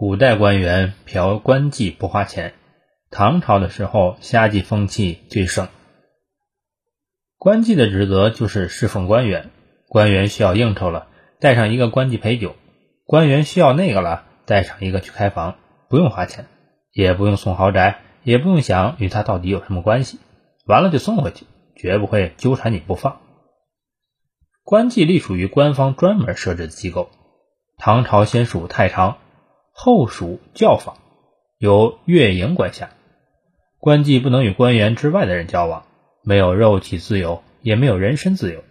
古代官员嫖官妓不花钱，唐朝的时候虾妓风气最盛。官妓的职责就是侍奉官员，官员需要应酬了，带上一个官妓陪酒；官员需要那个了，带上一个去开房，不用花钱，也不用送豪宅，也不用想与他到底有什么关系，完了就送回去，绝不会纠缠你不放。官妓隶属于官方专门设置的机构，唐朝先属太常。后属教坊，由乐营管辖。官妓不能与官员之外的人交往，没有肉体自由，也没有人身自由。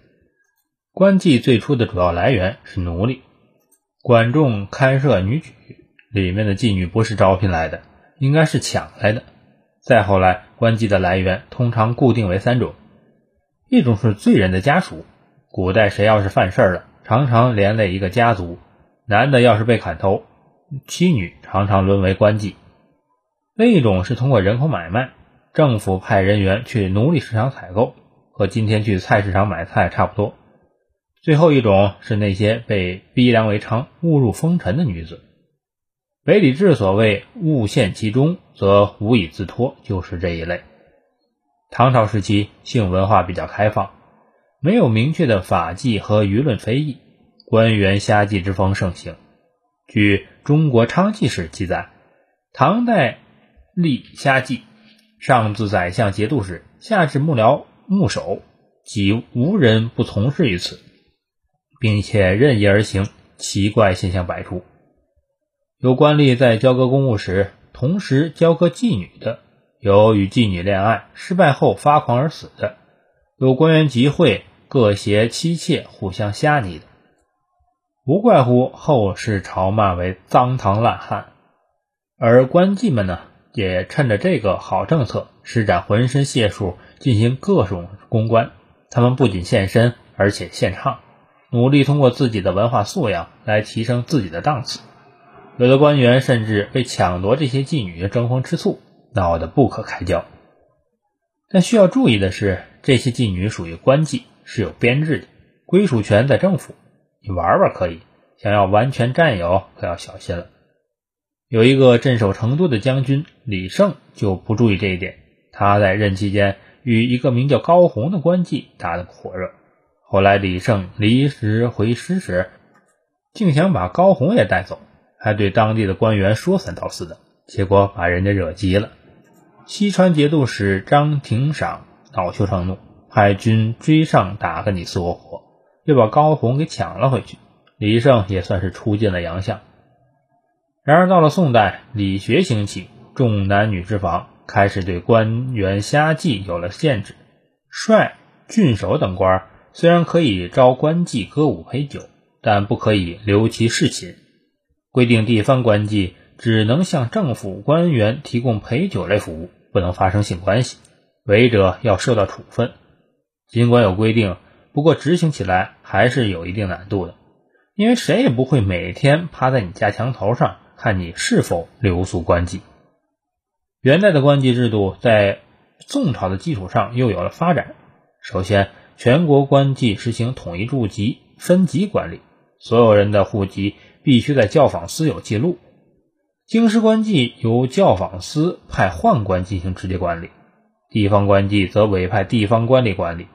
官妓最初的主要来源是奴隶。管仲开设女举里面的妓女不是招聘来的，应该是抢来的。再后来，官妓的来源通常固定为三种：一种是罪人的家属，古代谁要是犯事儿了，常常连累一个家族，男的要是被砍头。妻女常常沦为官妓，另一种是通过人口买卖，政府派人员去奴隶市场采购，和今天去菜市场买菜差不多。最后一种是那些被逼良为娼、误入风尘的女子。北礼志所谓“误陷其中，则无以自脱”，就是这一类。唐朝时期性文化比较开放，没有明确的法纪和舆论非议，官员瞎妓之风盛行。据《中国娼妓史》记载，唐代立虾妓，上自宰相节度使，下至幕僚幕首，几无人不从事于此，并且任意而行，奇怪现象百出。有官吏在交割公务时，同时交割妓女的；有与妓女恋爱失败后发狂而死的；有官员集会各携妻妾互相瞎昵的。无怪乎后世朝骂为脏唐烂汉，而官妓们呢，也趁着这个好政策，施展浑身解数进行各种公关。他们不仅现身，而且献唱，努力通过自己的文化素养来提升自己的档次。有的官员甚至被抢夺这些妓女争风吃醋，闹得不可开交。但需要注意的是，这些妓女属于官妓，是有编制的，归属权在政府。你玩玩可以，想要完全占有可要小心了。有一个镇守成都的将军李胜就不注意这一点，他在任期间与一个名叫高洪的官妓打得火热。后来李胜离职回师时，竟想把高洪也带走，还对当地的官员说三道四的，结果把人家惹急了。西川节度使张廷赏恼羞成怒，派军追上打个你死我活。又把高洪给抢了回去，李胜也算是出尽了洋相。然而到了宋代，理学兴起，重男女之防，开始对官员瞎妓有了限制。帅、郡守等官虽然可以招官妓歌舞陪酒，但不可以留其侍寝。规定地方官妓只能向政府官员提供陪酒类服务，不能发生性关系，违者要受到处分。尽管有规定。不过执行起来还是有一定难度的，因为谁也不会每天趴在你家墙头上看你是否留宿官妓。元代的官妓制度在宋朝的基础上又有了发展。首先，全国官妓实行统一驻籍、分级管理，所有人的户籍必须在教坊司有记录。京师官妓由教坊司派宦官进行直接管理，地方官妓则委派地方官吏管理。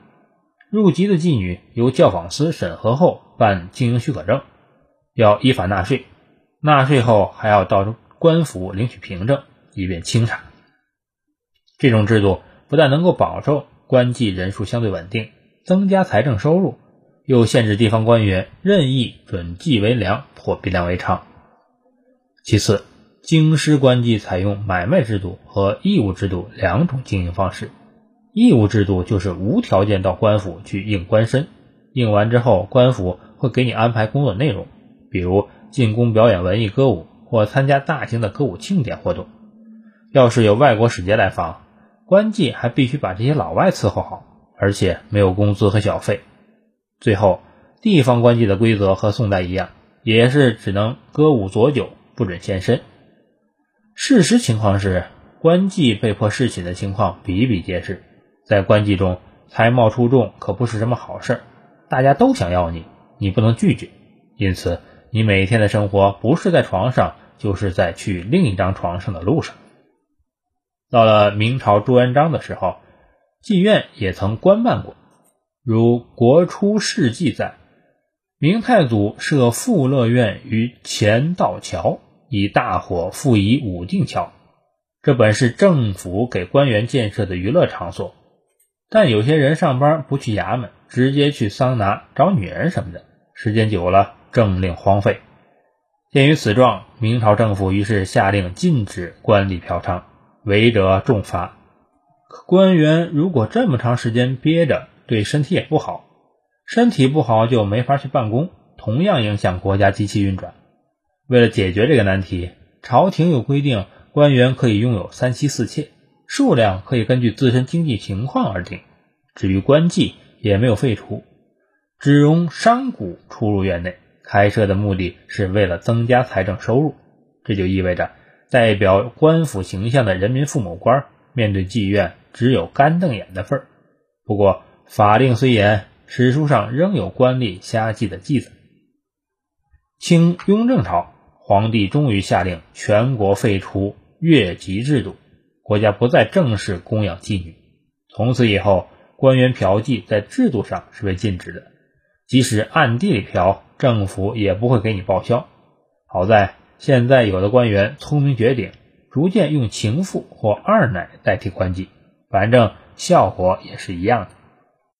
入籍的妓女由教坊司审核后办经营许可证，要依法纳税，纳税后还要到官府领取凭证，以便清查。这种制度不但能够保证官妓人数相对稳定，增加财政收入，又限制地方官员任意准妓为良或逼良为娼。其次，京师官妓采用买卖制度和义务制度两种经营方式。义务制度就是无条件到官府去应官身，应完之后，官府会给你安排工作内容，比如进宫表演文艺歌舞或参加大型的歌舞庆典活动。要是有外国使节来访，官妓还必须把这些老外伺候好，而且没有工资和小费。最后，地方官妓的规则和宋代一样，也是只能歌舞佐酒，不准现身。事实情况是，官妓被迫侍寝的情况比比皆是。在官妓中，才貌出众可不是什么好事，大家都想要你，你不能拒绝。因此，你每天的生活不是在床上，就是在去另一张床上的路上。到了明朝朱元璋的时候，妓院也曾官办过，如《国初事记》载，明太祖设富乐院于前道桥，以大火复以武定桥。这本是政府给官员建设的娱乐场所，但有些人上班不去衙门，直接去桑拿找女人什么的，时间久了，政令荒废。鉴于此状，明朝政府于是下令禁止官吏嫖娼，违者重罚。可官员如果这么长时间憋着，对身体也不好，身体不好就没法去办公，同样影响国家机器运转。为了解决这个难题，朝廷有规定。官员可以拥有三妻四妾，数量可以根据自身经济情况而定。至于官妓，也没有废除，只容商贾出入院内。开设的目的是为了增加财政收入。这就意味着，代表官府形象的人民父母官面对妓院只有干瞪眼的份儿。不过，法令虽严，史书上仍有官吏瞎妓的记载。清雍正朝，皇帝终于下令全国废除。越级制度，国家不再正式供养妓女。从此以后，官员嫖妓在制度上是被禁止的，即使暗地里嫖，政府也不会给你报销。好在现在有的官员聪明绝顶，逐渐用情妇或二奶代替官妓，反正效果也是一样的。